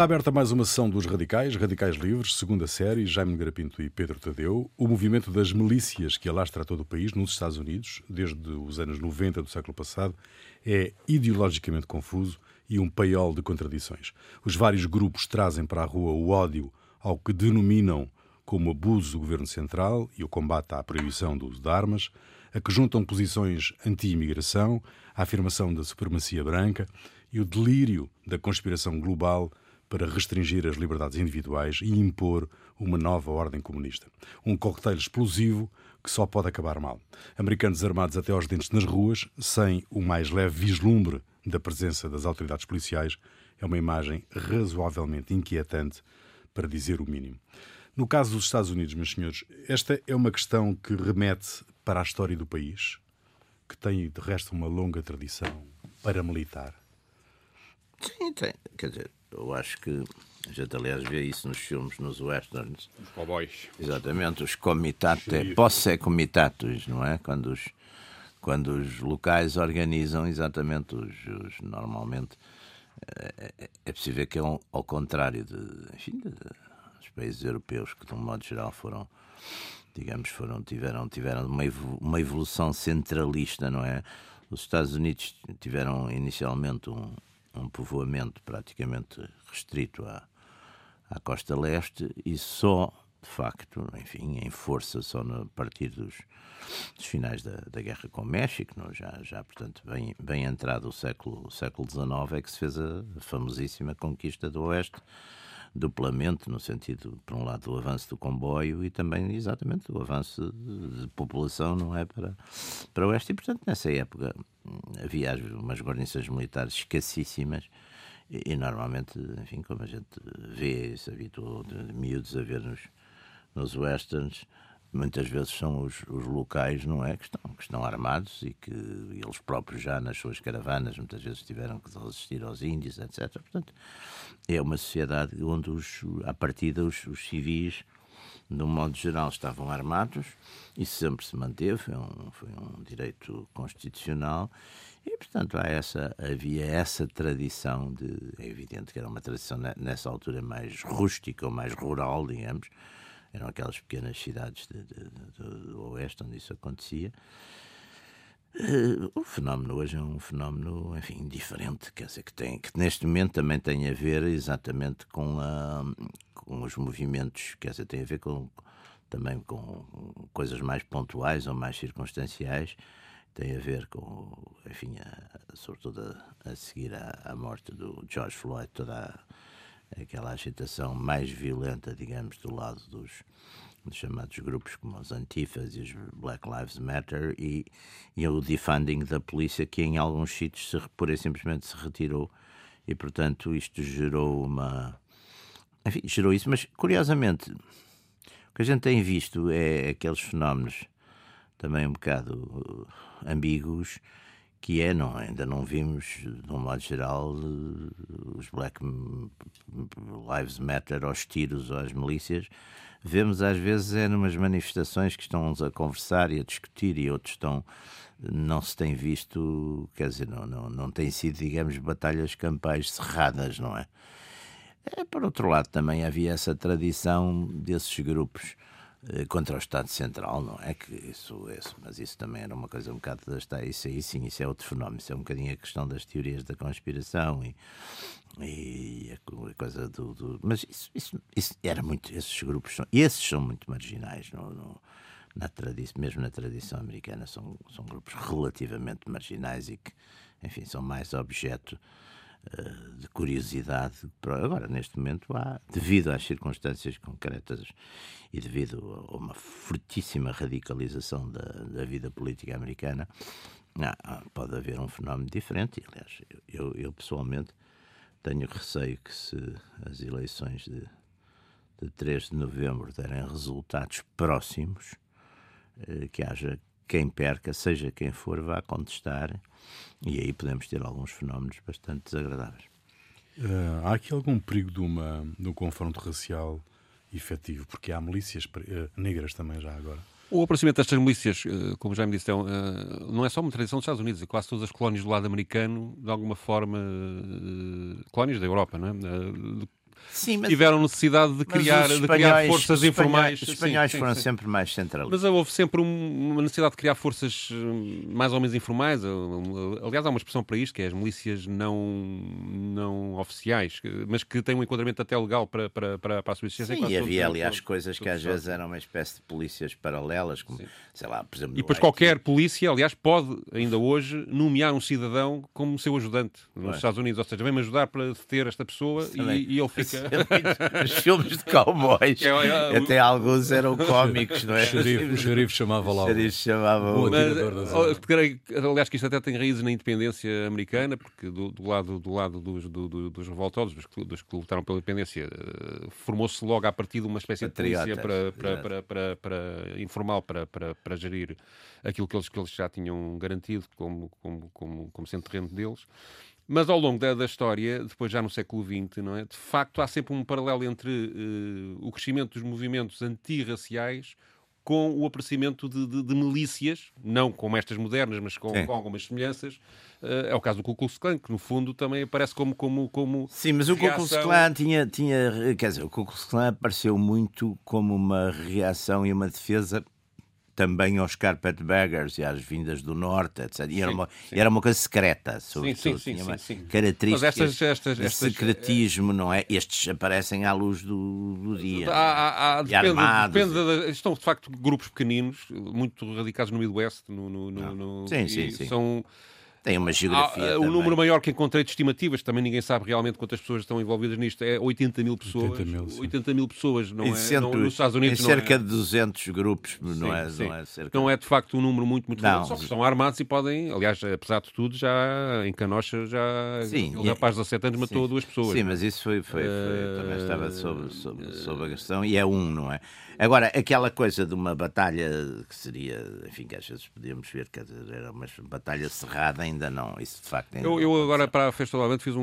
Está aberta mais uma sessão dos Radicais, Radicais Livres, segunda série, Jaime Garapinto e Pedro Tadeu. O movimento das milícias que alastra todo o país, nos Estados Unidos, desde os anos 90 do século passado, é ideologicamente confuso e um paiol de contradições. Os vários grupos trazem para a rua o ódio ao que denominam como abuso do governo central e o combate à proibição do uso de armas, a que juntam posições anti-imigração, a afirmação da supremacia branca e o delírio da conspiração global para restringir as liberdades individuais e impor uma nova ordem comunista. Um coquetel explosivo que só pode acabar mal. Americanos armados até aos dentes nas ruas, sem o mais leve vislumbre da presença das autoridades policiais, é uma imagem razoavelmente inquietante, para dizer o mínimo. No caso dos Estados Unidos, meus senhores, esta é uma questão que remete para a história do país, que tem, de resto, uma longa tradição paramilitar. Sim, tem. Quer dizer, eu acho que a gente, aliás, vê isso nos filmes, nos westerns. Os cowboys. Exatamente, os comitates, posse comitatus, não é? Quando os, quando os locais organizam exatamente os, os normalmente é, é, é possível que é um, ao contrário de, enfim, de, dos países europeus que de um modo geral foram digamos foram tiveram tiveram uma, uma evolução centralista não é os Estados Unidos tiveram inicialmente um, um povoamento praticamente restrito à, à costa leste e só de facto, enfim, em força só a partir dos, dos finais da, da, guerra com o México, não? Já, já, portanto, bem, bem entrado o século, o século XIX, é que se fez a famosíssima conquista do Oeste, duplamente, no sentido, por um lado, do avanço do comboio e também, exatamente, do avanço de, população, não é, para, para o Oeste. E, portanto, nessa época havia umas guarnições militares escassíssimas, e, e, normalmente, enfim, como a gente vê, se habituou de miúdos a ver nos, nos westerns, muitas vezes são os, os, locais, não é? Que estão, que estão armados e que eles próprios já nas suas caravanas muitas vezes tiveram que resistir aos índios, etc. Portanto, é uma sociedade onde, os, à partida, os, os civis, de um modo geral, estavam armados. Isso sempre se manteve, foi um, foi um direito constitucional. E, portanto, há essa, havia essa tradição de. É evidente que era uma tradição nessa altura mais rústica ou mais rural, digamos, eram aquelas pequenas cidades de, de, de, do Oeste onde isso acontecia. Uh, o fenómeno hoje é um fenómeno, enfim, diferente, quer dizer, que, tem, que neste momento também tem a ver exatamente com, a, com os movimentos, quer dizer, tem a ver com, também com coisas mais pontuais ou mais circunstanciais, tem a ver com, enfim, a, sobretudo a, a seguir à, morte do George Floyd, toda a aquela agitação mais violenta, digamos, do lado dos, dos chamados grupos como os Antifas e os Black Lives Matter e, e o defunding da polícia que em alguns sítios se, pura e simplesmente se retirou. E portanto isto gerou uma enfim, gerou isso, mas curiosamente o que a gente tem visto é aqueles fenómenos também um bocado ambíguos que é, não, ainda não vimos, de um modo geral, eh, os Black Lives Matter aos tiros ou às milícias. Vemos às vezes é numas manifestações que estão uns a conversar e a discutir e outros estão não se tem visto, quer dizer, não, não, não tem sido, digamos, batalhas campais cerradas, não é? é? Por outro lado, também havia essa tradição desses grupos contra o Estado Central, não é? Que isso, isso, mas isso também era uma coisa um bocado da isso aí sim, isso é outro fenómeno, isso é um bocadinho a questão das teorias da conspiração e, e a coisa do, do mas isso, isso, isso, era muito, esses grupos são, esses são muito marginais, na tradição, mesmo na tradição americana são, são grupos relativamente marginais e que, enfim, são mais objeto eh, de curiosidade. Agora, neste momento, há, devido às circunstâncias concretas e devido a uma fortíssima radicalização da, da vida política americana, pode haver um fenómeno diferente. aliás, eu, eu, pessoalmente tenho receio que se as eleições de, de 3 de novembro derem resultados próximos, eh, que haja quem perca, seja quem for, vá contestar, e aí podemos ter alguns fenómenos bastante desagradáveis. Uh, há aqui algum perigo de, uma, de um confronto racial efetivo? Porque há milícias uh, negras também já agora. O aparecimento destas milícias, uh, como já me disse, não é só uma tradição dos Estados Unidos, é quase todas as colónias do lado americano, de alguma forma, colónias da Europa, não é? Sim, mas- tiveram necessidade de criar, os de criar espanhóis- forças espanhóis- informais. Os Sim, espanhóis sim, foram sim. sempre mais centralistas. Mas houve sempre um- uma necessidade de criar forças hum, mais ou menos informais. Um, Aliás, há uma expressão para isto, que é as milícias não, não oficiais, mas que têm um enquadramento até legal para, para, para, para a em Sim, e havia, todo- aliás, todo- coisas que às vezes eram uma espécie de polícias paralelas, como, sei lá, por exemplo... E depois qualquer polícia, aliás, pode, ainda hoje, nomear um cidadão como seu ajudante nos. Estados Unidos. Ou seja, vem-me ajudar para deter esta pessoa e, e ele fica... Os filmes de cowboys, É, é, até alguns eram cómicos, não é? O xerife, o xerife chamava lá O xerife chamava o... Mas- aliás, que isto até tem raízes na independência americana, porque do, do lado, do lado dos, do- do- dos revoltosos, dos, que- dos que lutaram pela independência, eh, formou-se logo a partir de uma espécie de polícia Patriotas, para, para, para, para- informal para, para, para gerir aquilo que eles, que eles já tinham garantido como, como, como, como sendo terreno deles. Mas ao longo da, da história, depois já no século XX, não é? de facto há sempre um paralelo entre eh, o crescimento dos movimentos antirraciais com o aparecimento de, de- de milícias, não como estas modernas, mas com, com algumas semelhanças. Eh, é o caso do Ku Klux Klan, que no fundo também aparece como... como, como Sim, mas o Ku Klux reação- Klan tinha, tinha, quer dizer, o Ku Klux Klan apareceu muito como uma reação e uma defesa também aos carpetbaggers e às vindas do norte, etc. E era, Sim, uma, sim. era uma coisa secreta, sobretudo. sim, sim, uma sim, sim. características estas- estas- secretismo, não é? Estes aparecem à luz do, do dia. Há- há- há- E depende, armados. depende da- estão de facto grupos pequeninos, muito radicados no Midwest, no, no, no- no- Sim, sim, e sim. São Tem uma há, geografia eh, o número maior que encontrei de estimativas, também ninguém sabe realmente quantas pessoas estão envolvidas nisto, é 80 mil pessoas. 80 mil, sim. 80 mil pessoas, não Em é? cento- não- nos Estados Unidos em não cerca é. de 200 grupos, não, Sim, é, sim. não é cerca Não é de facto um número muito, muito grande. Só que são armados e podem, aliás, apesar de tudo, já em Canocha, já Sim, o e- rapaz de 17 anos matou Sim. duas pessoas. Sim, mas isso foi, foi, foi- Eh, também estava sob, sob, sob a questão e é um, não é? Agora, aquela coisa de uma batalha que seria, enfim, que às vezes podíamos ver, quer dizer, era uma batalha cerrada, ainda não, isso de facto ainda Eu, eu agora para a Festa do Avante fiz um,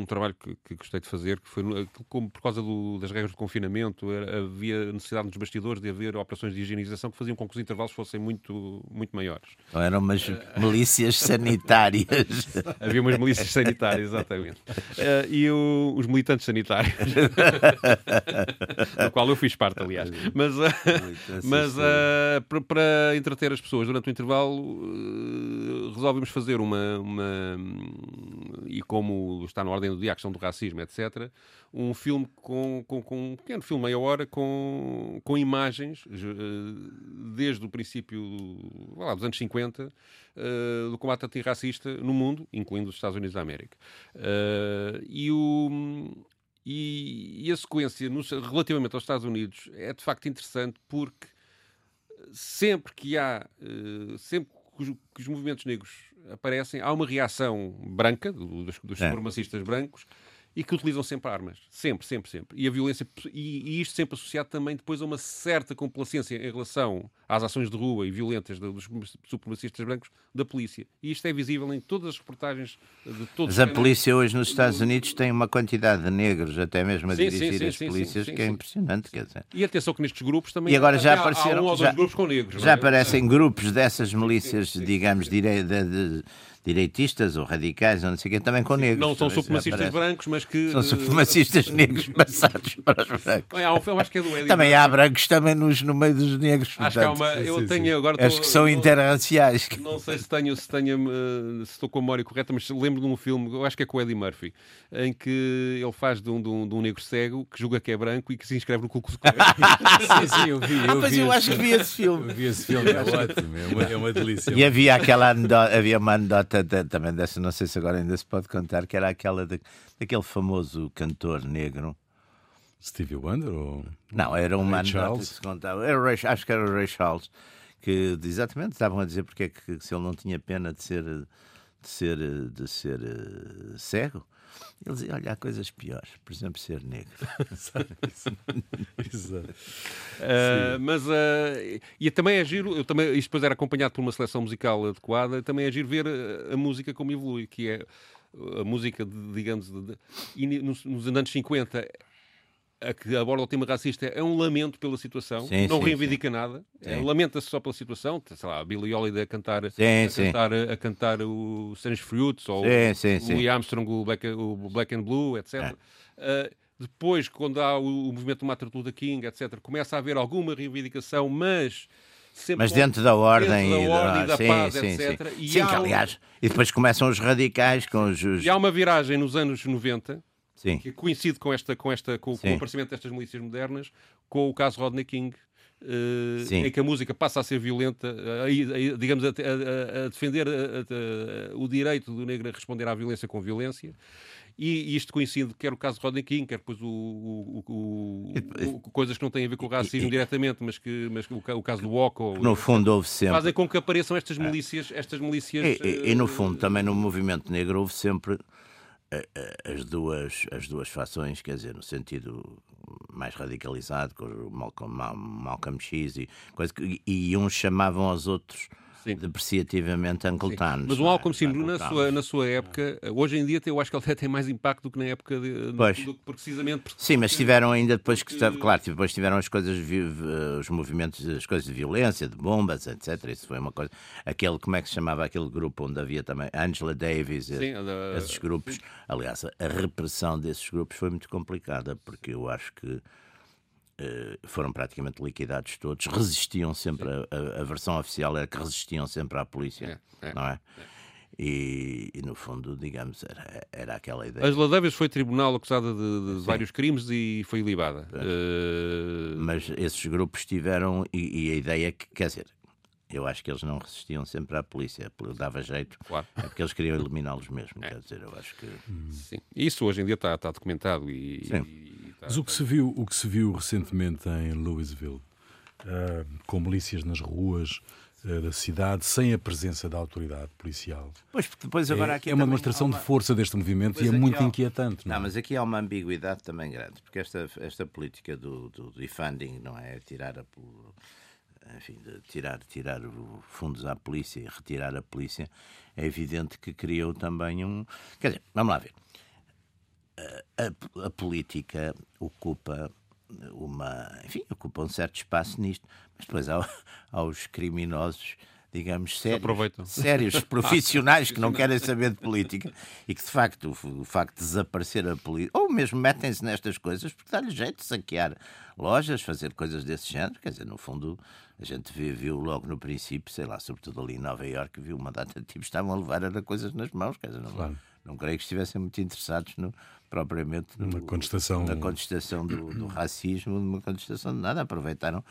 um trabalho que, que gostei de fazer, que foi como por causa do- das regras de confinamento, era- havia necessidade nos bastidores de haver operações de higienização que faziam com que os intervalos fossem muito, muito maiores. Então eram umas milícias sanitárias. Havia umas milícias sanitárias, exatamente. Eh, e o- os militantes sanitários, do qual eu fiz parte, aliás. Mas, eh, mas eh, para, entreter as pessoas durante o intervalo, eh, resolvemos fazer uma, uma- E como está na ordem do dia a questão do racismo, etc., um filme com, com, com um pequeno filme, meia hora, com, com imagens, desde o princípio lá, dos anos 50, eh, do combate antirracista no mundo, incluindo os Estados Unidos da América. E, o, e, e a sequência relativamente aos Estados Unidos é de facto interessante porque sempre que há, eh, sempre que os, movimentos negros aparecem, há uma reação branca, do- dos, dos É. supremacistas brancos, e que utilizam sempre armas. Sempre, sempre, sempre. E a violência, e, e isto sempre associado também depois a uma certa complacência em relação às ações de rua e violentas dos supremacistas brancos da polícia. E isto é visível em todas as reportagens de todos Mas a polícia hoje nos Estados Unidos tem uma quantidade de negros, até mesmo a Sim, dirigir sim, as sim, polícias, que é impressionante, quer dizer. E atenção que nestes grupos também E agora já há- apareceram- há um já- grupos com negros. Já é? aparecem grupos dessas milícias, digamos, direi- de- de- direitistas ou radicais, ou não sei o quê, também com negros. Não são supremacistas brancos, mas que. São eh, supremacistas negros passados para os brancos. Há filme, acho que é do Eddie Também Murphy. há brancos também nos, no meio dos negros. Acho que há portanto, uma. Eu sim, tenho sim. agora. Acho tô- que são interraciais. Não sei se tenho, se tenho, eh, se estou com a memória correta, mas lembro de um filme, eu acho que é com o Eddie Murphy, em que ele faz de um, de um, de um negro cego que julga que é branco e que se inscreve no Ku Klux. Sim, sim, eu vi. Ah, Eu pois vi eu acho que vi esse filme. Eu vi esse filme, é ótimo, é uma, é uma delícia. E havia aquela anedota, havia uma anedota também dessa, não sei se agora ainda se pode contar, que era aquela de, daquele famoso cantor negro. Stevie Wonder ou... Não, era uma Ray Charles? que se contava. Era Ray- acho que era o Ray Charles, que exatamente estavam a dizer porque é que se ele não tinha pena de ser, de ser, de ser eh, cego. Ele dizia: Olha, há coisas piores, por exemplo, ser negro. Exato. Uh, mas uh, e também é giro, eu também, isto depois era acompanhado por uma seleção musical adequada, também é giro ver a, a música como evolui, que é a música, de, digamos, de, de, nos, nos anos 50, a que aborda o tema racista é um lamento pela situação, Sim, não sim, reivindica nada, é, Sim. lamenta-se só pela situação, sei lá, a Billie Holiday a cantar, Sim, a, sim. cantar a cantar o Strange Fruits ou Sim, sim, o sim. Louis Armstrong, o Black, o Black and Blue, etc. É. Uh, Depois, quando há o, o movimento do Martin Luther King, etc., começa a haver alguma reivindicação, mas mas dentro da ordem, dentro da, ordem, da, sim, paz, sim, etc. Sim, sim que, aliás, e depois começam os radicais com os... E há uma viragem nos anos 90, sim. que coincide com, esta, com, esta, com, com o aparecimento destas milícias modernas, com o caso Rodney King, Uh, em que a música passa a ser violenta, uh, digamos, a, a, a defender o direito do negro a responder à violência com violência. E isto coincide, quer o caso de Rodney King, quer depois o, o, o, coisas que não têm a ver com o racismo diretamente, mas que mas o, caso do Oco. No fundo, houve sempre. Fazem com que apareçam estas milícias. Estas milícias e, e, e no fundo, também no movimento negro, houve sempre as duas, as duas fações, quer dizer, no sentido mais radicalizado, com Malcolm, Malcolm X e, coisa e uns chamavam aos outros Sim. depreciativamente Uncle Thanos. Mas o Malcolm Sim, na sua, na sua época, hoje em dia eu acho que ele até tem mais impacto do que na época de, pois. do, precisamente porque... Sim, mas tiveram ainda depois que, claro, depois tiveram as coisas, os movimentos, as coisas de violência, de bombas, etc. Isso foi uma coisa. Aquele, como é que se chamava aquele grupo onde havia também Angela Davis, Sim, esses grupos. Aliás, a repressão desses grupos foi muito complicada, porque eu acho que eh, foram praticamente liquidados todos, resistiam sempre, a, a, versão oficial era que resistiam sempre à polícia, é, é, não é? é. E, e, no fundo, digamos, era, era aquela ideia. Angela Davis foi tribunal acusada de, de vários crimes e foi libada. Uh... Mas esses grupos tiveram, e, e, a ideia é que, quer dizer, eu acho que eles não resistiam sempre à polícia, dava jeito, claro. é porque eles queriam eliminá-los mesmo, é. quer dizer, eu acho que... Sim, isso hoje em dia está, está documentado e mas o que se viu, o que se viu recentemente em Louisville, uh, com milícias nas ruas uh, da cidade, sem a presença da autoridade policial. Pois, depois agora é, aqui é uma demonstração uma... de força deste movimento pois e é muito há... inquietante. Não, não, é? mas aqui há uma ambiguidade também grande, porque esta, esta política do, do defunding, não é? Tirar a enfim, de tirar, tirar fundos à polícia e retirar a polícia, é evidente que criou também um. Quer dizer, vamos lá ver a, a, política ocupa uma, enfim, ocupa um certo espaço nisto, mas depois há, há os criminosos, digamos, sérios, sérios profissionais que não querem saber de política e que, de facto, o, o facto de desaparecer a política, ou mesmo metem-se nestas coisas porque dá-lhe jeito de saquear lojas, fazer coisas desse género, quer dizer, no fundo, a gente viu, viu logo no princípio, sei lá, sobretudo ali em Nova Iorque, viu uma data de tipos estavam a levar era coisas nas mãos, quer dizer, não, claro. não creio que estivessem muito interessados no, propriamente uma contestação, na contestação do, do, racismo, uma contestação de nada. Aproveitaram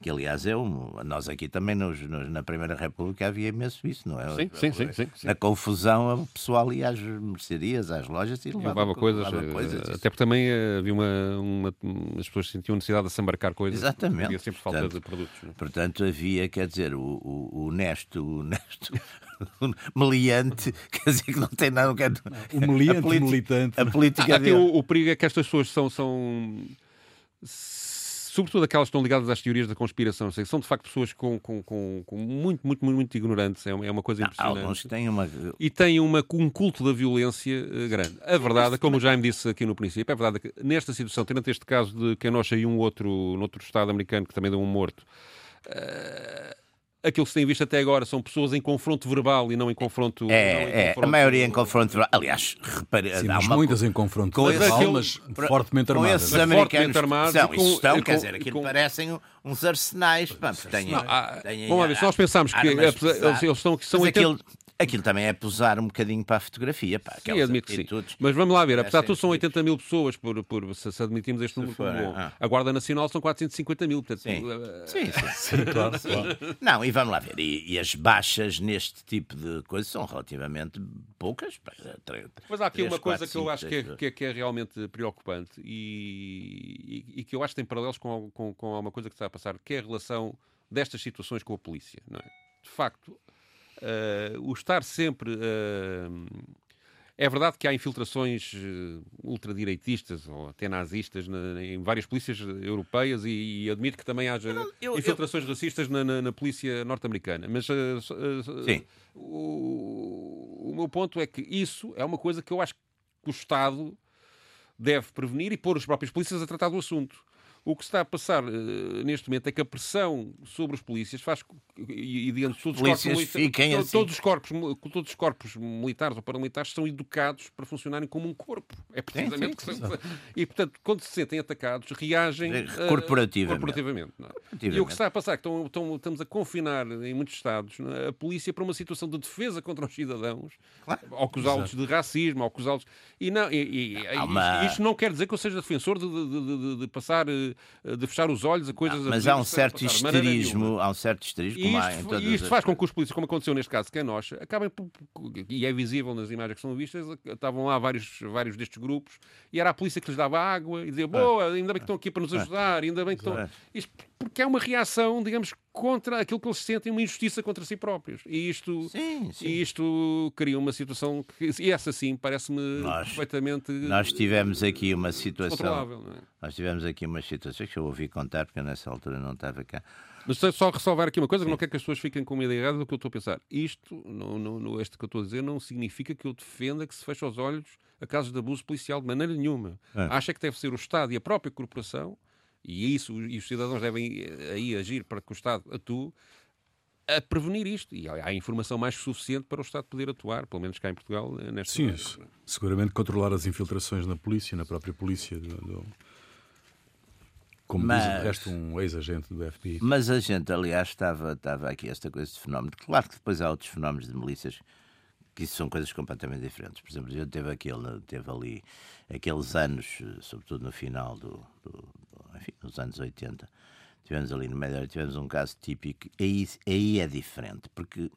que, aliás, é um, nós aqui também nos, nos, na Primeira República havia imenso isso, não é? Sim, sim, sim, sim, sim. Na confusão, o pessoal ia às mercearias, às lojas e levava, levava coisas. Levava eh, coisas até porque também eh, havia uma, uma, as pessoas sentiam necessidade de se embarcar coisas. Exatamente. Havia sempre falta portanto, de produtos. Não? É? Portanto, havia, quer dizer, o, o, o Nesto, o Nesto meliante, quer dizer que não tem nada. Não quer, o meliante, militante. A política ah, aqui o, o, perigo é que estas pessoas são, são sobretudo aquelas que estão ligadas às teorias da conspiração, sei, são de facto pessoas com, com, com, com muito, muito, muito, muito ignorantes, é uma, é uma coisa impressionante. Alguns têm uma... E têm uma, um culto da violência uh, grande. A verdade, como o Jaime disse aqui no princípio, é verdade que nesta situação, tendo este caso de Kenosha e um outro, noutro estado americano que também deu um morto, uh, aquilo que se tem visto até agora são pessoas em confronto verbal e não em confronto. É, não em é confronto... a maioria em confronto verbal. Aliás, repare, Sim, mas uma... muitas em confronto com verbal, aquele... mas fortemente armadas. Com esses americanos armados. São, com, estão, com, quer dizer, aquilo com... parecem uns arsenais. Pá, têm, não, há, têm, vamos ver, se nós pensarmos que eles, eles, estão, que são 80... aquilo, Aquilo também é posar um bocadinho para a fotografia. Pá, sim, admito que sim. Mas vamos lá ver, apesar de tudo são 80 mil pessoas, por, por, se, se admitimos este número bom. Ah. A Guarda Nacional são 450 mil. Portanto, sim. Uh, sim, sim, sim, claro, claro. Não, e vamos lá ver, e, e, as baixas neste tipo de coisas são relativamente poucas. Mas há aqui 3, uma coisa 4, que eu acho que é, que, é, que é, realmente preocupante e, e, e, que eu acho que tem paralelos com, com, com uma coisa que está a passar, que é a relação destas situações com a polícia. Não é? De facto, Uh, o estar sempre. Uh, é verdade que há infiltrações uh, ultradireitistas ou até nazistas na, em várias polícias europeias e, e, admito que também haja eu, eu, infiltrações eu... racistas na, na, na polícia norte-americana. Mas o, o meu ponto é que isso é uma coisa que eu acho que o Estado deve prevenir e pôr os próprios polícias a tratar do assunto. O que está a passar uh, neste momento é que a pressão sobre os polícias faz e, e diante de todos os corpos militares, assim. todos, os corpos, todos os corpos militares ou paramilitares são educados para funcionarem como um corpo. É precisamente sim, sim, que E, portanto, quando se sentem atacados, reagem uh, corporativamente. corporativamente é? E o que está a passar é que estão, estão, estamos a confinar em muitos Estados é? a polícia para uma situação de defesa contra os cidadãos, claro. acusá-los de racismo, acusá-los. E, não, e, e, uma... isto, não quer dizer que eu seja defensor de, de, de, de passar, eh, de fechar os olhos a coisas. Não, mas há um certo histerismo, há um certo histerismo e isto, e isto faz com que os polícias, como aconteceu neste caso que é nós, acabem, e é visível nas imagens que são vistas, estavam lá vários, vários destes grupos, e era a polícia que lhes dava água, e dizia, boa, ainda bem que estão aqui para nos ajudar, ainda bem que estão... Isto porque é uma reação, digamos, contra aquilo que eles sentem, uma injustiça contra si próprios. E isto, sim, sim. E isto cria uma situação que, e essa sim, parece-me perfeitamente. Nós tivemos aqui uma situação. É? Nós tivemos aqui uma situação que eu ouvi contar, porque nessa altura não estava cá. Mas só ressalvar aqui uma coisa, que não quero que as pessoas fiquem com uma ideia errada do que eu estou a pensar. Isto, no, no, no, este que eu estou a dizer, não significa que eu defenda que se feche os olhos a casos de abuso policial de maneira nenhuma. É. Acha que deve ser o Estado e a própria corporação, e isso, e os cidadãos devem eh, aí agir para que o Estado atue, a prevenir isto. E há informação mais que suficiente para o Estado poder atuar, pelo menos cá em Portugal, eh, nesta Sim, seguramente controlar as infiltrações na polícia, na própria polícia. Do, do como mas, diz o resto, um ex-agente do FBI. Mas a gente, aliás, estava, estava aqui esta coisa de fenómeno. Claro que depois há outros fenómenos de milícias que isso são coisas completamente diferentes. Por exemplo, a gente teve, aquele, teve ali aqueles anos, sobretudo no final do, do enfim, dos anos 80, tivemos ali no meio, tivemos um caso típico, aí, aí é diferente, porque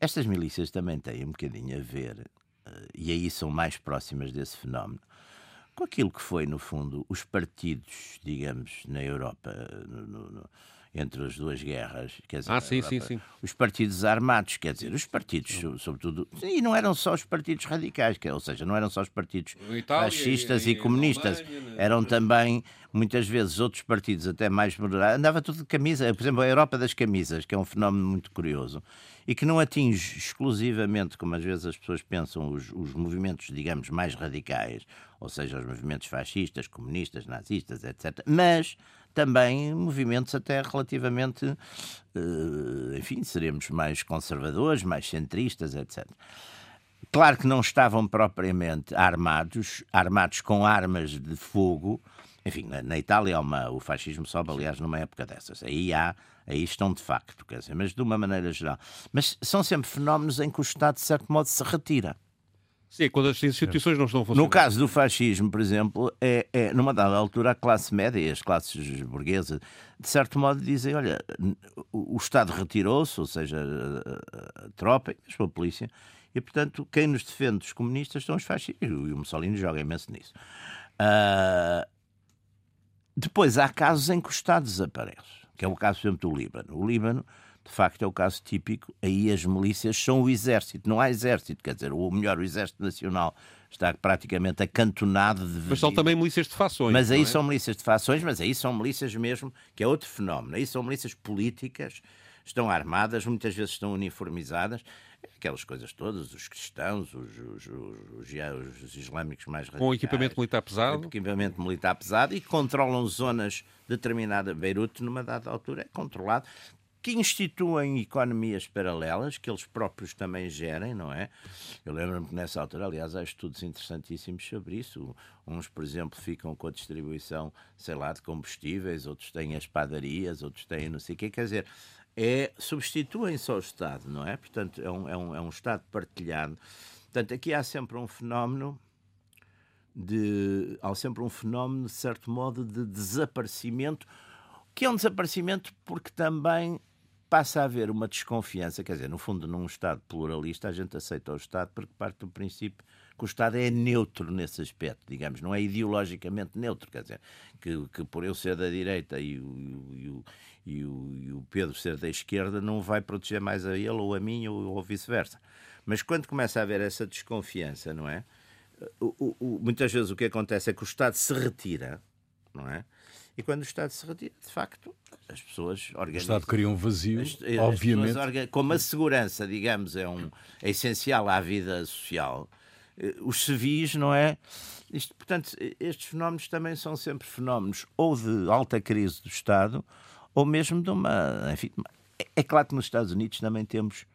estas milícias também têm um bocadinho a ver, eh, e aí são mais próximas desse fenómeno, com aquilo que foi, no fundo, os partidos, digamos, na Europa, no, no, entre as duas guerras. Quer dizer, ah, sim, sim, sim. Os partidos armados, quer dizer, os partidos, sobretudo. E não eram só os partidos radicais, ou seja, não eram só os partidos Itália, fascistas e, e comunistas. Alemanha, eram também, muitas vezes, outros partidos até mais moderados. Andava tudo de camisa. Por exemplo, a Europa das camisas, que é um fenómeno muito curioso e que não atinge exclusivamente, como às vezes as pessoas pensam, os, os movimentos, digamos, mais radicais, ou seja, os movimentos fascistas, comunistas, nazistas, etc. Mas também movimentos até relativamente, uh, enfim, seremos mais conservadores, mais centristas, etc. Claro que não estavam propriamente armados, armados com armas de fogo. Enfim, na, na Itália uma, o fascismo sobe, aliás, numa época dessas. Aí há, aí estão de facto, quer dizer, mas de uma maneira geral. Mas são sempre fenómenos em que o Estado, de certo modo, se retira. Sim, quando as instituições não estão a funcionar. No caso do fascismo, por exemplo, é, é, numa dada altura a classe média e as classes burguesas, de certo modo, dizem: olha, o, Estado retirou-se, ou seja, a tropa e mesmo a polícia, e portanto quem nos defende dos comunistas são os fascistas. E o Mussolini joga imenso nisso. Uh, depois há casos em que o Estado desaparece, que é o caso, por exemplo, do Líbano. O Líbano de facto é o caso típico, aí as milícias são o exército, não há exército, quer dizer, o melhor, o exército nacional está praticamente acantonado de Mas são também milícias de fações. Mas aí é? são milícias de fações, mas aí são milícias mesmo, que é outro fenómeno. Aí são milícias políticas, estão armadas, muitas vezes estão uniformizadas, aquelas coisas todas, os cristãos, os, os, os, os islâmicos mais radicais. Com equipamento militar pesado. Equipamento militar pesado e controlam zonas determinadas. Beirute, numa dada altura, é controlado que instituem economias paralelas, que eles próprios também gerem, não é? Eu lembro-me que nessa altura, aliás, há estudos interessantíssimos sobre isso. Uns, por exemplo, ficam com a distribuição, sei lá, de combustíveis, outros têm as padarias, outros têm não sei o quê. Quer dizer, é, substituem-se ao Estado, não é? Portanto, é um, é, um, é um Estado partilhado. Portanto, aqui há sempre um fenómeno de. Há sempre um fenómeno, de certo modo, de desaparecimento, que é um desaparecimento porque também passa a haver uma desconfiança, quer dizer, no fundo, num Estado pluralista, a gente aceita o Estado porque parte do princípio que o Estado é neutro nesse aspecto, digamos, não é ideologicamente neutro, quer dizer, que, que por eu ser da direita e o, e, o, e, o, e o Pedro ser da esquerda não vai proteger mais a ele ou a mim ou, ou vice-versa. Mas quando começa a haver essa desconfiança, não é? Muitas vezes o que acontece é que o Estado se retira, não é? E quando o Estado se retira, de facto, as pessoas organizam. O Estado cria um vazio, as, obviamente. Organ... Como a segurança, digamos, é, um, é essencial à vida social, eh, os civis, não é? Isto, portanto, estes fenómenos também são sempre fenómenos ou de alta crise do Estado ou mesmo de uma, enfim, É, é claro que nos Estados Unidos também temos.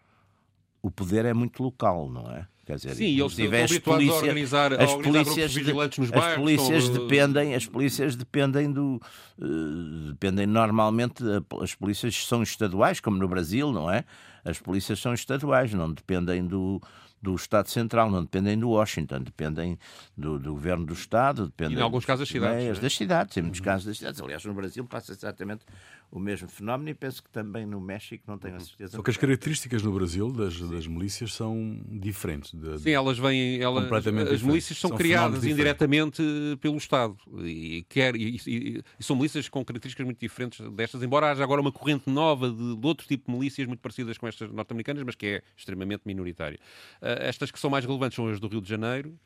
O poder é muito local, não é? Quer dizer, Sim, eles estão habituados polícia, a organizar, as a organizar polícias, vigilantes nos bairros. As polícias estão... dependem, as polícias dependem do uh, dependem normalmente as polícias são estaduais, como no Brasil, não é? As polícias são estaduais, não dependem do do Estado Central, não dependem do Washington, dependem do, do Governo do Estado, dependem e em alguns casos das cidades. Né? das cidades, em muitos uhum. casos das cidades. Aliás, no Brasil passa exatamente o mesmo fenómeno e penso que também no México, não tenho a certeza. Só que as características no Brasil das, das milícias são diferentes. De, Sim, elas vêm. Elas, completamente as milícias são, são criadas indiretamente pelo Estado e, quer, e, e, e, são milícias com características muito diferentes destas, embora haja agora uma corrente nova de, de outro tipo de milícias muito parecidas com estas norte-americanas, mas que é extremamente minoritária. Uh, estas que são mais relevantes são as do Rio de Janeiro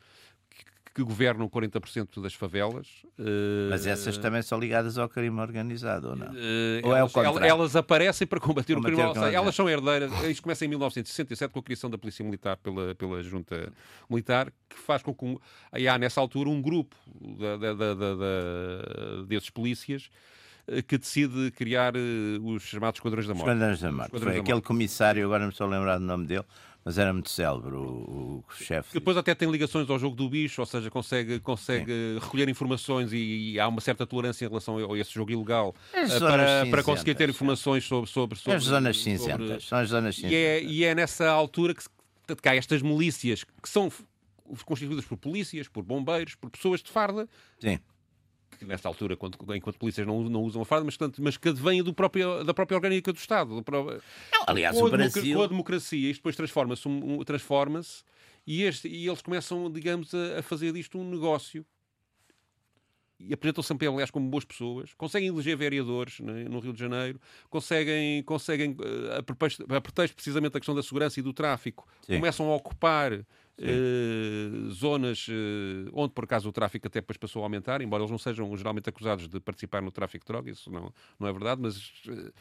que governam 40% das favelas. Uh, Mas essas também são ligadas ao crime organizado, ou não? Uh, ou elas, é o contrário? Elas aparecem para combater, combater o crime organizado. Elas são herdeiras. Isto começa em 1967 com a criação da Polícia Militar pela, pela Junta Militar, que faz com que há nessa altura um grupo da, da, da, desses polícias eh, que decide criar os chamados Esquadrões da Morte. Esquadrões da Morte. Foi aquele comissário, agora não estou a lembrar do nome dele, mas era muito célebre o, o chefe. Depois até tem ligações ao jogo do bicho, ou seja, consegue, consegue recolher informações e, e, há uma certa tolerância em relação a esse jogo ilegal uh, para, para conseguir ter informações sobre. sobre, sobre as zonas cinzentas. Sobre... São as zonas cinzentas. E é, e é nessa altura que, que há estas milícias que são constituídas por polícias, por bombeiros, por pessoas de farda. Sim que nesta altura, quando, enquanto polícias não, não usam a farda, mas, mas que advém do próprio, da própria orgânica do Estado. Próprio... Não, aliás, com o Brasil... Com a democracia, isto depois transforma-se um, um, transforma e, este, e eles começam, digamos, a, a fazer disto um negócio e apresentam-se sempre, aliás, como boas pessoas, conseguem eleger vereadores né, no Rio de Janeiro, conseguem, conseguem eh, a, pretexto, a pretexto precisamente da questão da segurança e do tráfico, Sim. começam a ocupar uh, zonas uh, onde, por acaso, o tráfico até depois passou a aumentar, embora eles não sejam geralmente acusados de participar no tráfico de drogas, isso não, não é verdade, mas uh,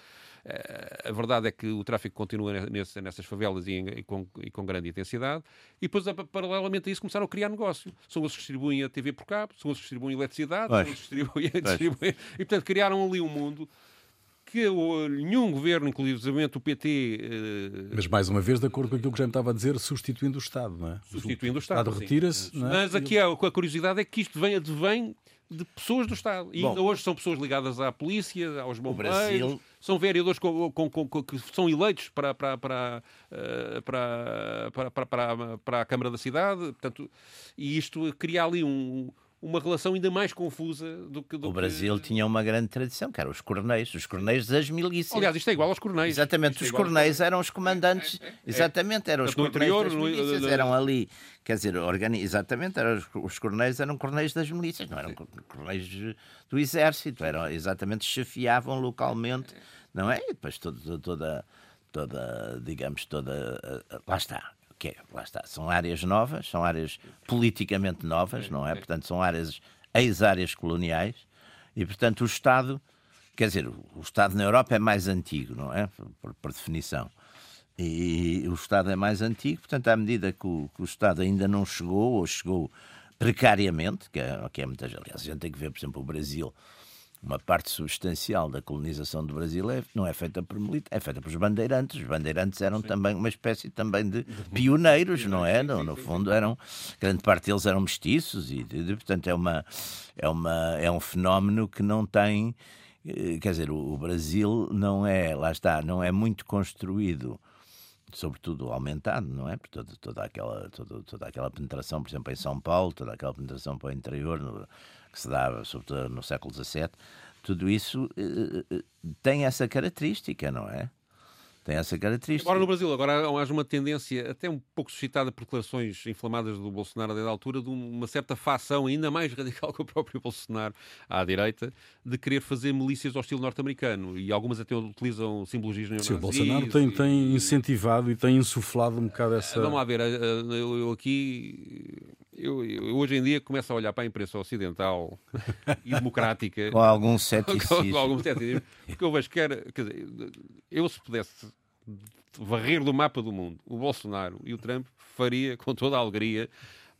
a verdade é que o tráfico continua nesse, nessas favelas e, em, e, com, e, com, grande intensidade. E depois, paralelamente a isso, começaram a criar negócio. São os que distribuem a TV por cabo, são os que distribuem eletricidade, são os que distribuem, distribuem... E, portanto, criaram ali um mundo que nenhum governo, inclusive o PT. Uh... Mas mais uma vez, de acordo com aquilo que já me estava a dizer, substituindo o Estado, não é? Substituindo o Estado. O Estado retira-se. É? Mas aqui a, a curiosidade é que isto vem, advém de pessoas do Estado. E Bom, ainda hoje são pessoas ligadas à polícia, aos bombeiros, Brasil... são vereadores com, com, com, que são eleitos para, para, para, eh, para, para, para, para, para a Câmara da Cidade. Portanto, e isto cria ali um, uma relação ainda mais confusa do que. Do o Brasil que... tinha uma grande tradição, que eram os corneios, os corneios das milícias. Aliás, isto é igual aos corneios. Exatamente, é os corneios eram os comandantes, é, é, é. exatamente, eram os corneios interior, das milícias, no... eram ali, quer dizer, organi... exatamente, eram os, os corneios eram corneios das milícias, não eram corneios do exército, eram exatamente, chefiavam localmente, não é? E depois toda, toda, toda digamos, toda, lá está, que é, lá está, são áreas novas, são áreas politicamente novas, não é? Portanto, são áreas, ex-áreas coloniais, e portanto o Estado, quer dizer, o Estado na Europa é mais antigo, não é? Por, por definição. E o Estado é mais antigo, portanto, à medida que o, que o Estado ainda não chegou, ou chegou precariamente, que é, que é muitas. Aliás, a gente tem que ver, por exemplo, o Brasil uma parte substancial da colonização do Brasil é, não é feita por militares, é feita pelos bandeirantes. Os bandeirantes eram Sim. também uma espécie também de pioneiros, não é? No, no fundo eram grande parte deles eram mestiços e, portanto é uma é uma é um fenómeno que não tem eh, quer dizer o, o Brasil não é lá está não é muito construído sobretudo aumentado, não é? Por toda, toda, aquela, toda, toda aquela penetração, por exemplo, em São Paulo, toda aquela penetração para o interior, no, que se dava, sobretudo no século XVII, tudo isso uh, tem essa característica, não é? Tem essa característica. Agora no Brasil, agora há uma tendência, até um pouco suscitada por declarações inflamadas do Bolsonaro a dada altura, de uma certa facção ainda mais radical que o próprio Bolsonaro à direita, de querer fazer milícias ao estilo norte-americano. E algumas até utilizam simbologismo Sim, o Bolsonaro tem, tem incentivado e tem insuflado um bocado essa. Vamos lá ver, eu aqui eu, eu, hoje em dia começo a olhar para a imprensa ocidental e democrática com algum ceticismo. com, com algum ceticismo porque eu vejo que era, quer dizer, eu se pudesse varrer do mapa do mundo o Bolsonaro e o Trump faria com toda a alegria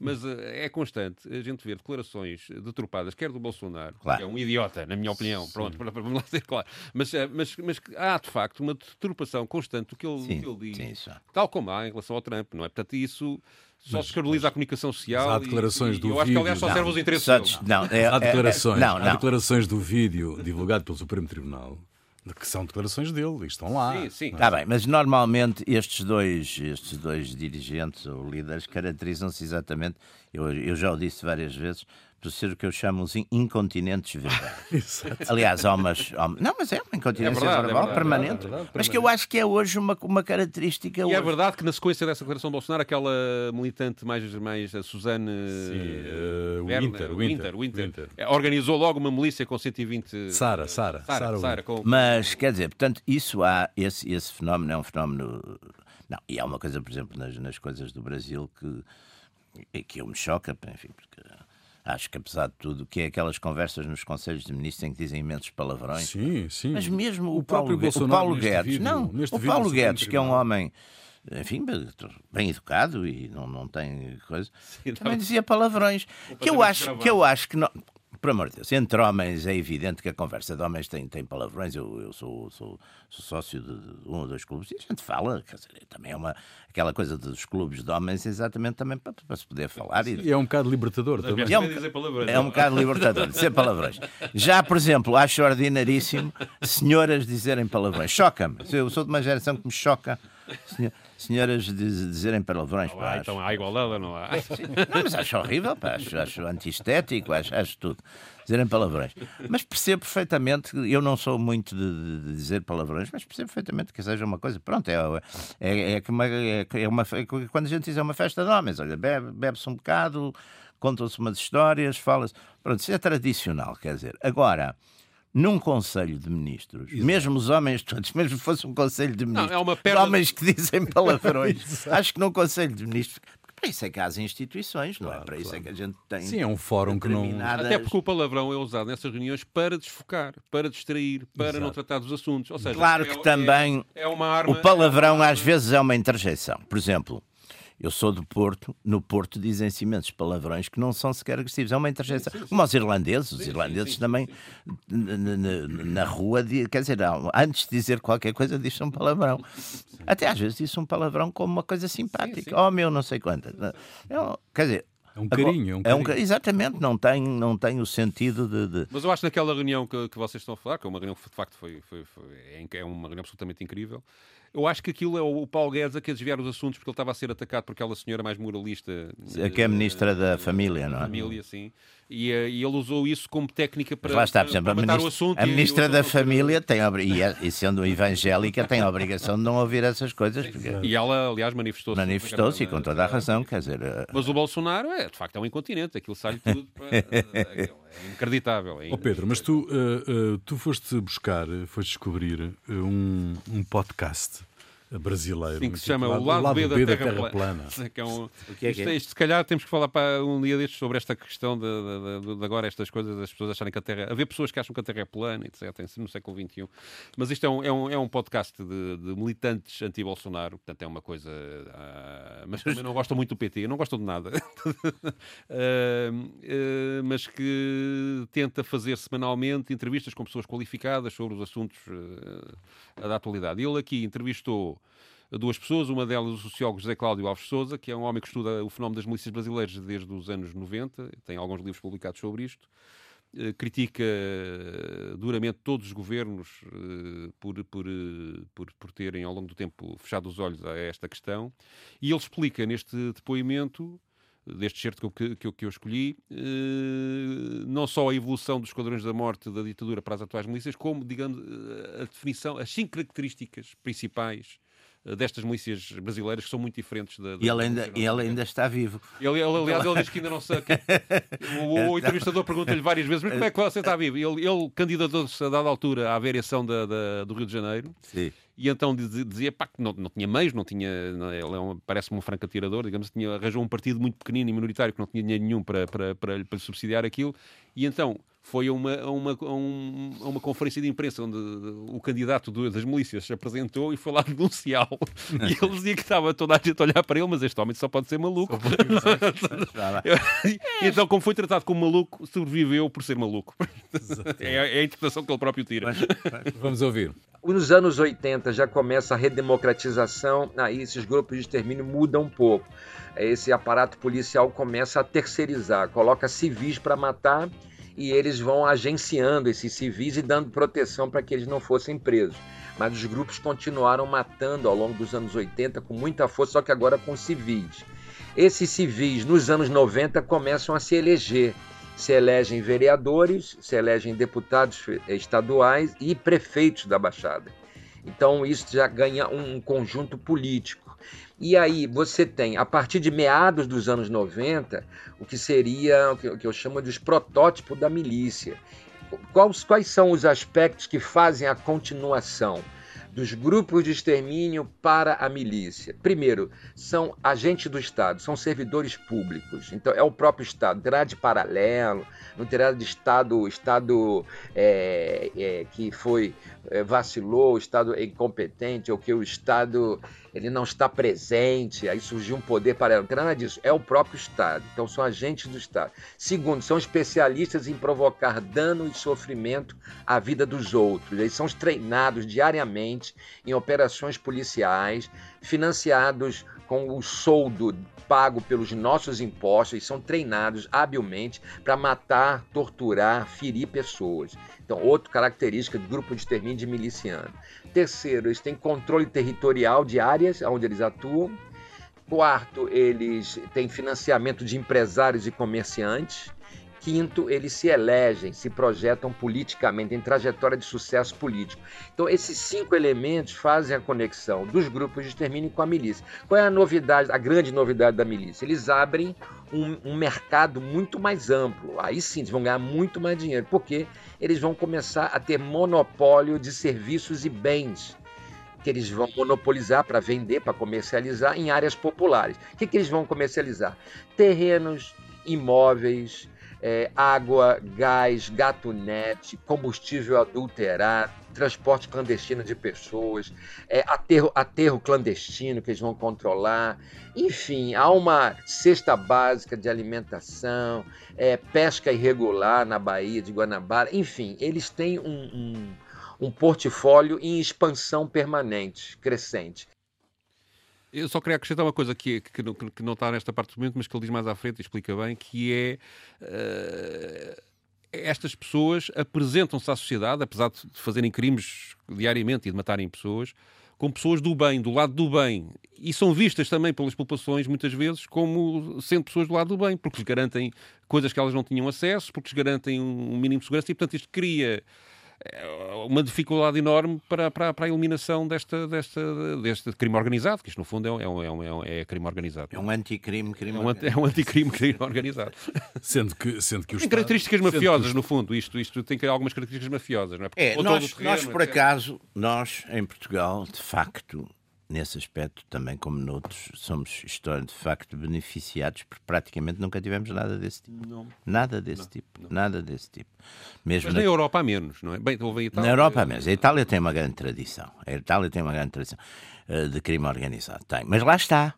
mas uh, é constante a gente ver declarações deturpadas, quer do Bolsonaro, claro. que é um idiota, na minha opinião, Sim. pronto, vamos lá ser claro, mas, uh, mas, mas há de facto uma deturpação constante do que ele, Sim. que ele diz, Sim, tal como há em relação ao Trump, não é? Portanto, isso só mas, descarboniza a comunicação social. Há declarações e, do e vídeo. Eu acho que, aliás, só serve os interesses não, não, é, há declarações, é, é, não, não. há declarações do vídeo divulgado pelo Supremo Tribunal que são declarações dele e estão lá. Sim, sim. Está é? bem, mas normalmente estes dois, estes dois dirigentes ou líderes caracterizam-se exatamente, eu, eu já o disse várias vezes, por ser o que eu chamo os incontinentes verbais. Aliás, há umas. Há, não, mas é uma incontinência é verdade, verbal é verdade, permanente. É verdade, mas que eu acho que é hoje uma, uma característica. E é hoje. é verdade que na sequência dessa declaração do Bolsonaro, aquela militante mais, mais a Suzane. Sim, uh, Winter, Winter, Winter, Winter, Winter, organizou logo uma milícia com 120. Sara, Sara. Sara, Sara com... Mas, quer dizer, portanto, isso há. Esse, esse fenómeno é um fenómeno. Não, e há uma coisa, por exemplo, nas, nas coisas do Brasil que, que eu me choca, enfim, porque acho que apesar de tudo, que é aquelas conversas nos conselhos de ministros em que dizem imensos palavrões. Sim, sim. Mas mesmo o, o Paulo, o Paulo Guedes, vídeo, não, o Paulo Guedes, que é um homem enfim, bem educado e não, não tem coisa, Sim, também dizia palavrões. Que eu, acho, que eu acho que não, por amor de Deus, entre homens é evidente que a conversa de homens tem, tem palavrões. Eu, eu sou, sou, sou, sócio de um ou dois clubes e a gente fala, quer dizer, também é uma, aquela coisa dos clubes de homens, exatamente também para, para se poder falar. E, e é um bocado libertador também. É um, é um bocado libertador, dizer palavrões. Já, por exemplo, acho ordinaríssimo senhoras dizerem palavrões. Choca-me. Eu sou de uma geração que me choca. Senhor, senhoras dizerem palavrões. Pá, então há igualdade não há? Não, mas acho horrível, pá, acho, acho antiestético, acho, acho tudo. Dizerem palavrões. Mas percebo perfeitamente, eu não sou muito de, de, dizer palavrões, mas percebo perfeitamente que seja uma coisa. Pronto, é, é, é, uma, é, é uma, é quando a gente diz é uma festa de homens, olha, bebe-se bebe um bocado, contam-se umas histórias, fala-se. Pronto, isso é tradicional, quer dizer. Agora num Conselho de Ministros, Exato. mesmo os homens todos, mesmo que fosse um Conselho de Ministros, não, é uma homens que dizem palavrões, acho que num Conselho de Ministros. Para isso é que há as instituições, não é? Para claro. isso é que a gente tem. Sim, é um fórum que não. Até porque o palavrão é usado nessas reuniões para desfocar, para distrair, para Exato. não tratar dos assuntos. Ou seja, claro que é, também é, é uma arma, o palavrão às vezes é uma interjeição. Por exemplo, eu sou do Porto, no Porto dizem-se imensos palavrões que não são sequer agressivos. É uma interjeição. Como os irlandeses, os irlandeses também na, rua, quer dizer, antes de dizer qualquer coisa, dizem um palavrão. Até às vezes dizem um palavrão como uma coisa simpática. Oh, meu, não sei quanto. É, quer dizer, é um carinho, é um carinho. É um, exatamente, não tem, não tem o sentido de, de... Mas eu acho que naquela reunião que, que vocês estão a falar, que é uma reunião que de facto foi, foi, foi é, é uma reunião absolutamente incrível, eu acho que aquilo é o Paulo Guedes a querer desviar os assuntos porque ele estava a ser atacado por aquela senhora mais moralista. Que é ministra da Família, não é? Família, sim. E, eh, e, ele usou isso como técnica para, lá está, por exemplo, a ministra, o assunto. A ministra da Família tem e, é, e sendo evangélica tem a obrigação de não ouvir essas coisas. Porque... E ela, aliás, manifestou-se. Manifestou-se e com toda a razão, quer dizer... Eh, Mas o Bolsonaro é, de facto, é um incontinente. Aquilo sai tudo para... É inacreditável. É oh, Pedro, mas tu, uh, uh, tu foste buscar, foste descobrir um, um podcast brasileiro. Sim, que se chama O Lado, B, da, B da Terra, Terra Plana. plana. Que é um, que é isto, é? isto, se calhar temos que falar para um dia destes sobre esta questão de, de, de, de, agora, estas coisas, as pessoas acharem que a Terra. Haver pessoas que acham que a Terra é plana, etc., no século XXI. Mas isto é um, é um, é um podcast de, militantes anti-Bolsonaro, portanto é uma coisa. Uh, mas também não gostam muito do PT, não gostam de nada. uh, uh, mas que tenta fazer semanalmente entrevistas com pessoas qualificadas sobre os assuntos da atualidade. Ele aqui entrevistou duas pessoas, uma delas o sociólogo José Cláudio Alves Souza, que é um homem que estuda o fenómeno das milícias brasileiras desde os anos 90, tem alguns livros publicados sobre isto, eh, critica eh, duramente todos os governos eh, por, por, por, por terem ao longo do tempo fechado os olhos a esta questão, e ele explica neste depoimento deste certo que eu, que, eu, que eu escolhi, não só a evolução dos esquadrões da morte da ditadura para as atuais milícias, como, digamos, a definição, as cinco características principais eh, destas milícias brasileiras que são muito diferentes da. da e ele ainda, ele ainda está vivo. Ele, ele, aliás, ele diz que ainda não sabe. o, o, entrevistador pergunta-lhe várias vezes: mas como é que você está vivo? Ele, ele candidatou-se a dada altura à variação da, da, do Rio de Janeiro. Sim. E então dizia pá, que não, não tinha meios, não tinha. Não, ele é um, parece-me um franco atirador, digamos, tinha, arranjou um partido muito pequenino e minoritário que não tinha dinheiro nenhum para, para, para, para lhe subsidiar aquilo. E então foi a uma, a uma, a um, a uma conferência de imprensa onde o candidato do, das milícias se apresentou e foi lá denunciá-lo. e ele dizia que estava toda a gente a olhar para ele, mas este homem só pode ser maluco. então, como foi tratado como maluco, sobreviveu por ser maluco. é, é, a interpretação que ele próprio tira. Vamos ouvir. Nos anos 80 já começa a redemocratização, aí esses grupos de extermínio mudam um pouco. Esse aparato policial começa a terceirizar, coloca civis para matar e eles vão agenciando esses civis e dando proteção para que eles não fossem presos. Mas os grupos continuaram matando ao longo dos anos 80 com muita força, só que agora com civis. Esses civis, nos anos 90, começam a se eleger. Se elegem vereadores, se elegem deputados estaduais e prefeitos da Baixada. Então, isso já ganha um conjunto político. E aí você tem, a partir de meados dos anos 90, o que seria o que eu chamo de os protótipos da milícia. Quais, quais são os aspectos que fazem a continuação? dos grupos de extermínio para a milícia. Primeiro, são agentes do Estado, são servidores públicos. Então, é o próprio Estado. Terá de paralelo, não terá de Estado, Estado é, é, que foi vacilou, o Estado é incompetente, ou que o Estado ele não está presente, aí surgiu um poder paralelo. Não tem nada disso. É o próprio Estado. Então, são agentes do Estado. Segundo, são especialistas em provocar dano e sofrimento à vida dos outros. Eles são treinados diariamente em operações policiais, financiados com o soldo pago pelos nossos impostos, e são treinados habilmente para matar, torturar, ferir pessoas. Então, outra característica do grupo de extermínio de miliciano. Terceiro, eles têm controle territorial de áreas onde eles atuam. Quarto, eles têm financiamento de empresários e comerciantes. Quinto, eles se elegem, se projetam politicamente, em trajetória de sucesso político. Então, esses cinco elementos fazem a conexão dos grupos de extermínio com a milícia. Qual é a novidade, a grande novidade da milícia? Eles abrem um, um mercado muito mais amplo. Aí sim, eles vão ganhar muito mais dinheiro, porque eles vão começar a ter monopólio de serviços e bens que eles vão monopolizar para vender, para comercializar em áreas populares. O que, que eles vão comercializar? Terrenos, imóveis, é, água, gás, gatunete, combustível adulterado, transporte clandestino de pessoas, é, aterro, aterro clandestino que eles vão controlar. Enfim, há uma cesta básica de alimentação, é, pesca irregular na Baía de Guanabara. Enfim, eles têm um, um, um portfólio em expansão permanente, crescente. Eu só queria acrescentar uma coisa que, que, que, que, não está nesta parte do momento, mas que ele diz mais à frente e explica bem, que é. Uh, estas pessoas apresentam-se à sociedade, apesar de fazerem crimes diariamente e de matarem pessoas, como pessoas do bem, do lado do bem. E são vistas também pelas populações, muitas vezes, como sendo pessoas do lado do bem, porque lhes garantem coisas que elas não tinham acesso, porque lhes garantem um mínimo de segurança, e, portanto, isto cria uma dificuldade enorme para, para, para a eliminação desta, desta, deste crime organizado, que isto no fundo é, um, é, um, é, é crime organizado. É um anticrime crime é um, é um anticrime crime organizado. Sendo que, sendo que Tem características mafiosas, os... no fundo. Isto, isto tem algumas características mafiosas, não é? Porque é, nós, nós, por acaso, nós, em Portugal, de facto, nesse aspecto, também como noutros, somos, história de facto, beneficiados, porque praticamente nunca tivemos nada desse tipo. Não. Nada desse não, tipo. Não. Nada desse tipo. Mesmo Mas na, na Europa há menos, não é? Bem, houve a Itália. Na Europa há menos. A Itália tem uma grande tradição. A Itália tem uma grande tradição uh, de crime organizado. Tem. Mas lá está.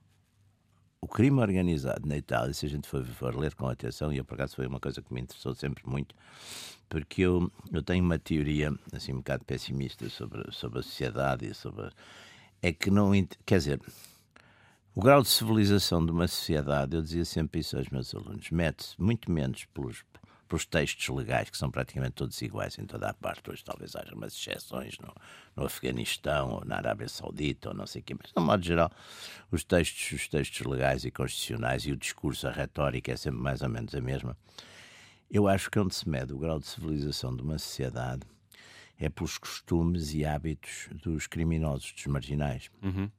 O crime organizado na Itália, se a gente for, for ler com atenção, e eu por acaso foi uma coisa que me interessou sempre muito, porque eu, eu tenho uma teoria assim um bocado pessimista sobre, sobre a sociedade e sobre é que não. Quer dizer, o grau de civilização de uma sociedade, eu dizia sempre isso aos meus alunos, mete-se muito menos pelos, pelos textos legais, que são praticamente todos iguais em toda a parte. Hoje talvez haja umas exceções no, no Afeganistão ou na Arábia Saudita ou não sei o quê, mas, de um modo geral, os textos, os textos legais e constitucionais e o discurso, a retórica é sempre mais ou menos a mesma. Eu acho que onde se mede o grau de civilização de uma sociedade é pelos costumes e hábitos dos criminosos, dos marginais. Uhum.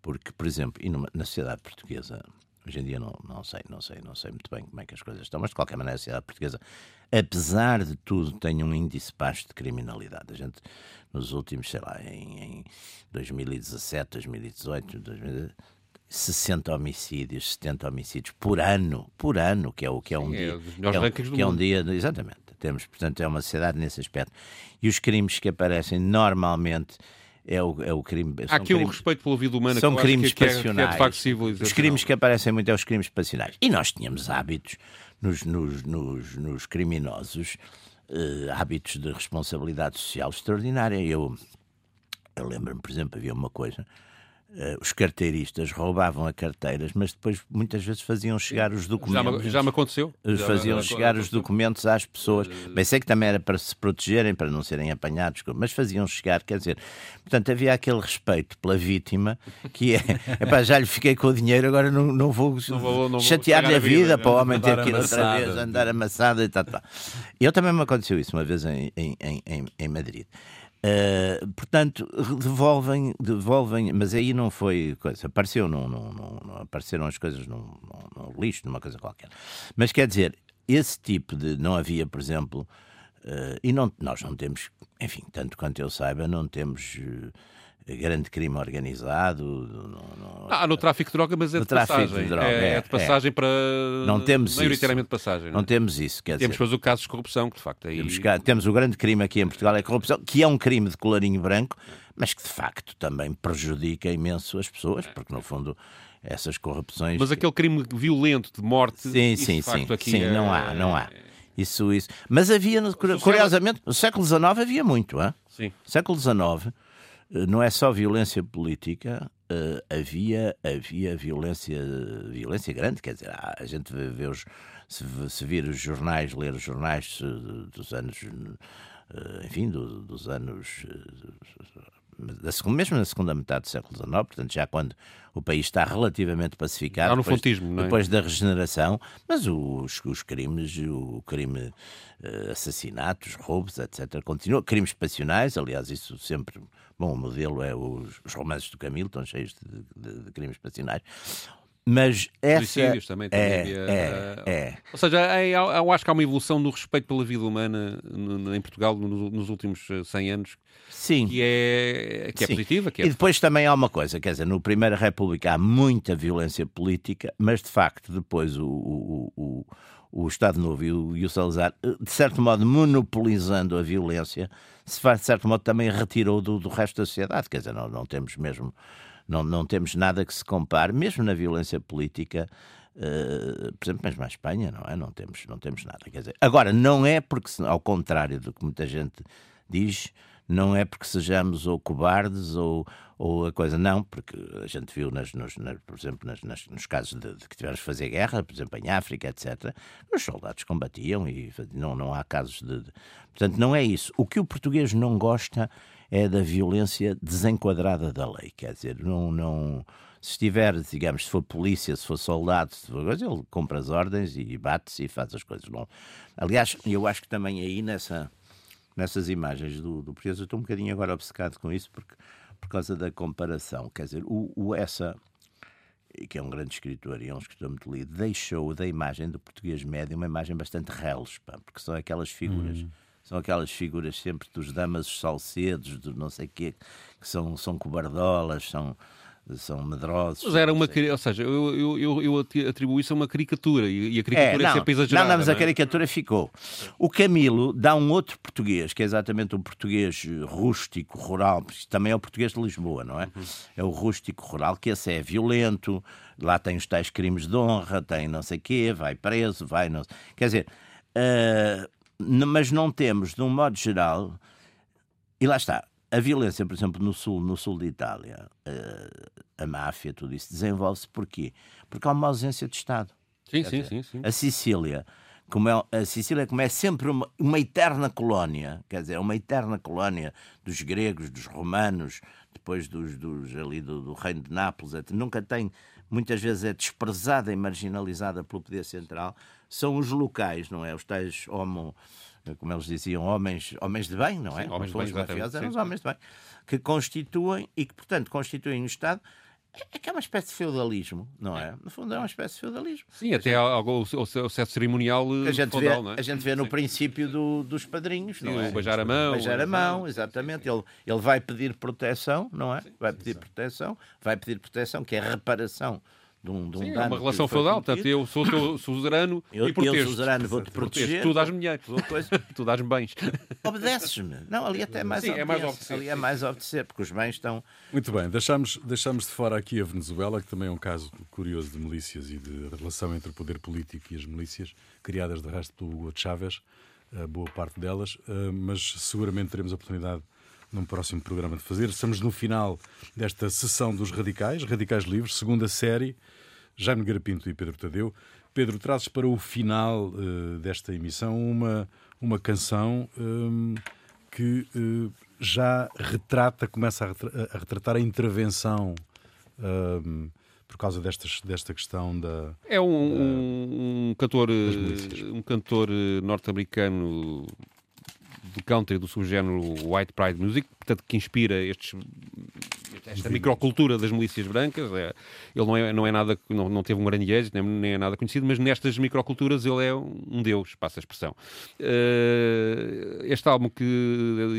Porque, por exemplo, e numa, na sociedade portuguesa, hoje em dia não, não sei, não sei, não sei muito bem como é que as coisas estão, mas de qualquer maneira a sociedade portuguesa, apesar de tudo, tem um índice baixo de criminalidade. A gente, nos últimos, sei lá, em, em 2017, 2018, 2018 60 homicídios, 70 homicídios por ano, por ano, que é o que é um Sim, dia, é, que é, um, que é um dia, exatamente temos, portanto, é uma sociedade nesse aspecto. E os crimes que aparecem normalmente é o, é o crime. Há aqui crimes, um respeito pela vida humana são crimes que, passionais. Que é, que é os crimes que aparecem muito é os crimes passionais. E nós tínhamos hábitos nos, nos, nos, nos criminosos, uh, hábitos de responsabilidade social extraordinária. Eu, eu lembro-me, por exemplo, havia uma coisa os carteiristas roubavam a carteiras, mas depois muitas vezes faziam chegar os documentos. Já me, já me aconteceu. Já faziam me, chegar os documentos às pessoas. Uh, Bem, sei que também era para se protegerem, para não serem apanhados, mas faziam chegar, quer dizer, portanto havia aquele respeito pela vítima que é, epá, já lhe fiquei com o dinheiro, agora não, não vou, vou chatear-lhe a vida, vida para o homem ter que ir outra vez andar amassado e tal, tal. Eu também me aconteceu isso uma vez em, em, em, em Madrid. Uh, portanto, devolvem, devolvem, mas aí não foi coisa, apareceu, não, não, não apareceram as coisas num, num, num, lixo, numa coisa qualquer. Mas quer dizer, esse tipo de. Não havia, por exemplo, uh, e não, nós não temos, enfim, tanto quanto eu saiba, não temos. Uh, grande crime organizado. No, no, ah, no tráfico de droga, mas é de passagem. De droga, é, é, é, de passagem é. para. Não temos maioritariamente isso. passagem. Não, não é? temos isso. Quer temos depois o caso de corrupção, que de facto aí. Temos, temos o grande crime aqui em Portugal, é a corrupção, que é um crime de colarinho branco, mas que de facto também prejudica imenso as pessoas, porque no fundo essas corrupções. Mas aquele crime violento de morte. Sim, sim, sim. sim, não há, não há. Isso, isso. Mas havia, curiosamente, no século XIX havia muito, hein? Sim. Século XIX não é só violência política, uh, havia, havia violência, violência grande, quer dizer, a gente vê, vê os, se, se, vir os jornais, ler os jornais uh, dos anos, enfim, do, dos anos mesmo na segunda metade do século XIX, portanto, já quando o país está relativamente pacificado, depois, fontismo, é? depois da regeneração, mas os, os crimes, o crime, uh, assassinatos, roubos, etc., continua. Crimes passionais, aliás, isso sempre. Bom, o modelo é os, os romances do Camilo, estão cheios de, de, de crimes passionais. Mas essa. Suicídios também, também é, havia, é, é. Ou seja, é, eu acho que há uma evolução no respeito pela vida humana em Portugal nos últimos 100 eh, anos. Sim. Que é, que é positiva. Que é... E depois também há uma coisa, quer dizer, no Primeira República há muita violência política, mas de facto depois o, o, o, o Estado Novo e o, e o Salazar, eh, de certo modo monopolizando a violência, se faz de certo modo também retirou do, do resto da sociedade. Quer dizer, não, não temos mesmo não, não temos nada que se compare, mesmo na violência política, uh, por exemplo, mesmo à Espanha, não é? Não temos, não temos nada. Quer dizer, agora, não é porque, ao contrário do que muita gente diz, não é porque sejamos ou cobardes ou, ou a coisa, não, porque a gente viu, nas, nos, nas, por exemplo, nas, nas, nos casos de, de, que tivemos que fazer guerra, por exemplo, em África, etc., os soldados combatiam e não, não há casos de, de. Portanto, não é isso. O que o português não gosta é da violência desenquadrada da lei. Quer dizer, não, não, se estiver, digamos, se for polícia, se for soldado, se for coisa, ele compra as ordens e bate-se e faz as coisas. Não. Aliás, eu acho que também aí nessa, nessas imagens do, do português, eu estou um bocadinho agora obcecado com isso porque, por causa da comparação. Quer dizer, o, o essa que é um grande escritor e é um escritor muito lido, deixou da imagem do português médio uma imagem bastante reles, porque são aquelas figuras. Hum são aquelas figuras sempre dos damas salcedos, do não sei quê, que são, são cobardolas, são, são medrosos. Mas era uma, ou seja, eu, eu, eu, atribuo isso a uma caricatura e a caricatura é, é sempre exagerada. Não, não, mas a é? caricatura ficou. O Camilo dá um outro português, que é exatamente um português rústico, rural, também é o português de Lisboa, não é? Uhum. É o rústico rural, que esse é violento, lá tem os tais crimes de honra, tem não sei quê, vai preso, vai não Quer dizer. Uh, mas não temos, de um modo geral, e lá está, a violência, por exemplo, no sul, no sul de Itália, eh, a máfia, tudo isso, desenvolve-se porquê? Porque há uma ausência de Estado. Sim, sim, sim, sim, A Sicília, como é, a Sicília como é sempre uma, uma eterna colónia, quer dizer, uma eterna colónia dos gregos, dos romanos, depois dos, dos ali do, do reino de Nápoles, nunca tem, muitas vezes é desprezada e marginalizada pelo poder central, são os locais, não é? Os tais homo, como eles diziam, homens, homens de bem, não é? Sim, homens de bem, os mafiosos eram os homens de bem, que constituem e que, portanto, constituem o Estado é que é uma espécie de feudalismo, não é? No fundo é uma espécie de feudalismo. Sim, até algo, o, o certo cerimonial a gente feudal, vê, é? A gente vê no Sim. princípio do, dos padrinhos, Sim, não é? O beijar a mão. Beijar a mão, exatamente. Ele, ele vai pedir proteção, não é? Vai pedir proteção, vai pedir proteção, que é reparação de um, de um Sim, dano. É uma relação feudal, portanto, eu sou teu suzerano Eu, e protejo. eu suzerano, vou-te proteger. Tu dás-me dinheiro, tu dás-me bens. Obedeces-me. Não, ali até é mais Sim, é mais obedecer, Ali é mais obedecer, porque os bens estão. Muito bem, deixamos, deixamos de fora aqui a Venezuela, que também é um caso curioso de milícias e de relação entre o poder político e as milícias, criadas de resto pelo Hugo Chávez, a boa parte delas, eh, mas seguramente teremos a oportunidade num próximo programa de fazer. Estamos no final desta sessão dos Radicais, Radicais Livres, segunda série, Jaime Garapinto e Pedro Tadeu. Pedro, trazes para o final eh, desta emissão uma, uma canção hum, que eh, já retrata, começa a, retra- a retratar a intervenção hum, por causa destas, desta questão da. É um, um, um cantor, eh, um cantor norte-americano do country, do subgénero White Pride Music, portanto, que inspira estes, esta microcultura das milícias brancas. É, ele não é, não é nada, não, não teve um grande êxito, nem, nem é nada conhecido, mas nestas microculturas ele é um deus, passa a expressão. Eh, este álbum que,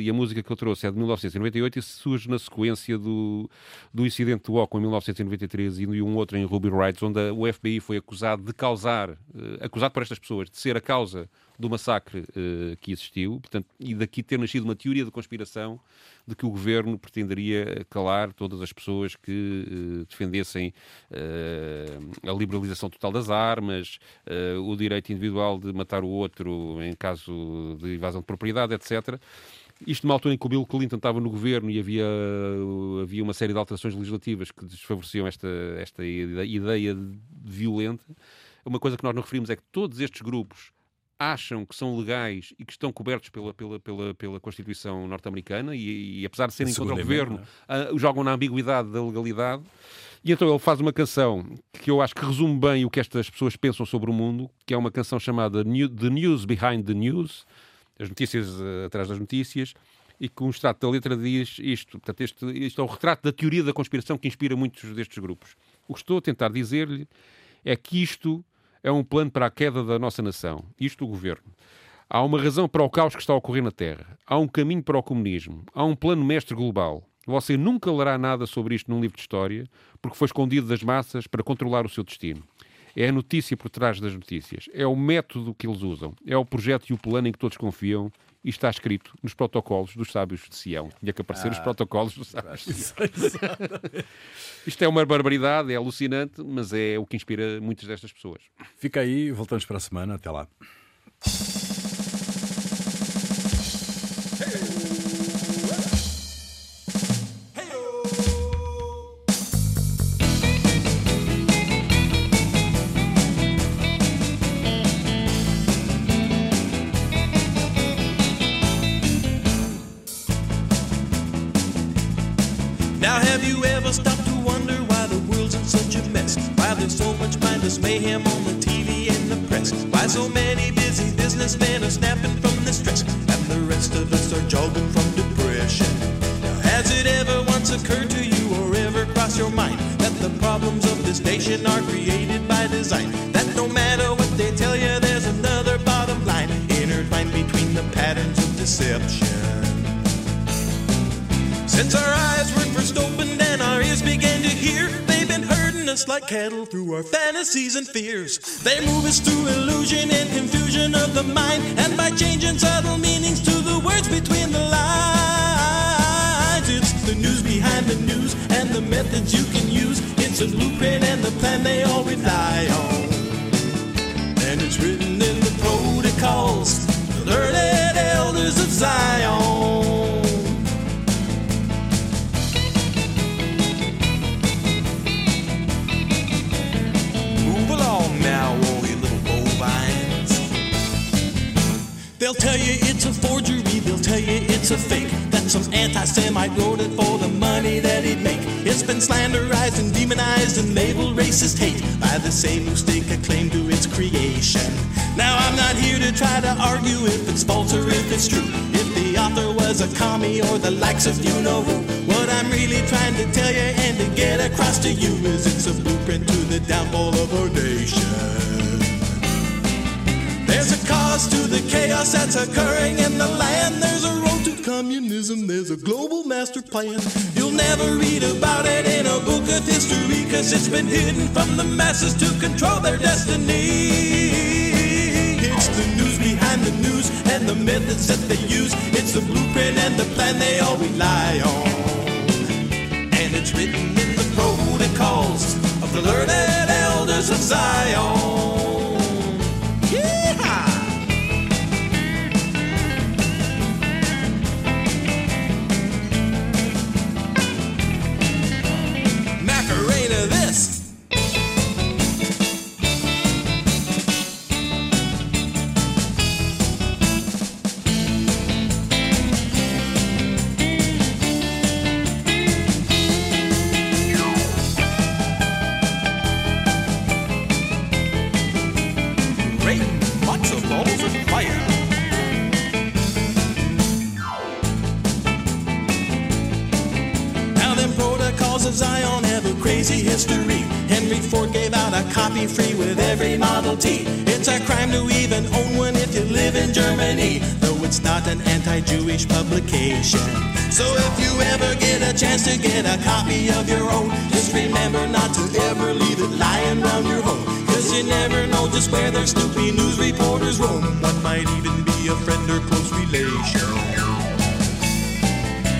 e a música que eu trouxe é de 1998 e surge na sequência do, do incidente do Oco em 1993 e um outro em Ruby Rights, onde o FBI foi acusado de causar, eh, acusado por estas pessoas, de ser a causa do massacre eh, que existiu, portanto, e daqui ter nascido uma teoria de conspiração de que o governo pretenderia calar todas as pessoas que eh, defendessem eh, a liberalização total das armas, eh, o direito individual de matar o outro em caso de invasão de propriedade, etc. Isto numa altura em que o Bill Clinton estava no governo e havia, havia uma série de alterações legislativas que desfavoreciam esta, esta ide- ideia violenta. Uma coisa que nós não referimos é que todos estes grupos acham que são legais e que estão cobertos pela, pela, pela, pela Constituição norte-americana e, e, apesar de serem contra o governo, ah, jogam na ambiguidade da legalidade. E então ele faz uma canção que eu acho que resume bem o que estas pessoas pensam sobre o mundo, que é uma canção chamada New- The News Behind the News, as notícias eh, atrás das notícias, e que um extrato da letra diz isto. Portanto, este, isto é o retrato da teoria da conspiração que inspira muitos destes grupos. O que estou a tentar dizer-lhe é que isto é um plano para a queda da nossa nação, isto o governo. Há uma razão para o caos que está a ocorrer na Terra. Há um caminho para o comunismo. Há um plano mestre global. Você nunca lerá nada sobre isto num livro de história, porque foi escondido das massas para controlar o seu destino. É a notícia por trás das notícias. É o método que eles usam. É o projeto e o plano em que todos confiam. E está escrito nos protocolos dos sábios de Sião. Tinha que aparecer nos protocolos dos sábios de Sião. Isto é uma barbaridade, é alucinante, mas é o que inspira muitas destas pessoas. Fica aí, voltamos para a semana. Até lá. Our fantasies and fears. They move us through illusion and confusion of the mind, and by changing subtle meanings to the words between the lines. It's the news behind the news and the methods you can use. It's a blueprint and the plan they all rely on. And it's written in the protocols, the learned elders of Zion. It's a forgery, they'll tell you it's a fake. That some anti-Semite wrote it for the money that he'd make. It's been slanderized and demonized and labeled racist hate by the same who stake a claim to its creation. Now I'm not here to try to argue if it's false or if it's true. If the author was a commie or the likes of you know who. What I'm really trying to tell you and to get across to you is it's a blueprint to the downfall of our nation. There's a cause to the chaos that's occurring in the land. There's a road to communism. There's a global master plan. You'll never read about it in a book of history, cause it's been hidden from the masses to control their destiny. It's the news behind the news and the methods that they use. It's the blueprint and the plan they all rely on. And it's written in the protocols of the learned elders of Zion. Free with every Model T. It's a crime to even own one if you live in Germany, though it's not an anti-Jewish publication. So if you ever get a chance to get a copy of your own, just remember not to ever leave it lying around your home. Cause you never know just where their snoopy news reporters roam. One might even be a friend or close relation.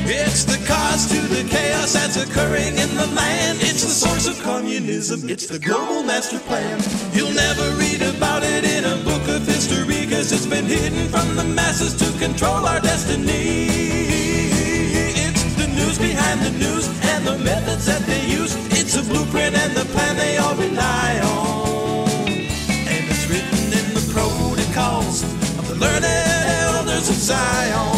It's the cause to the chaos that's occurring in the land. It's the source of communism. It's the global master plan. You'll never read about it in a book of history because it's been hidden from the masses to control our destiny. It's the news behind the news and the methods that they use. It's the blueprint and the plan they all rely on. And it's written in the protocols of the learned elders of Zion.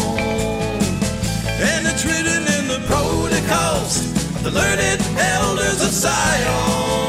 of the learned elders of Sion.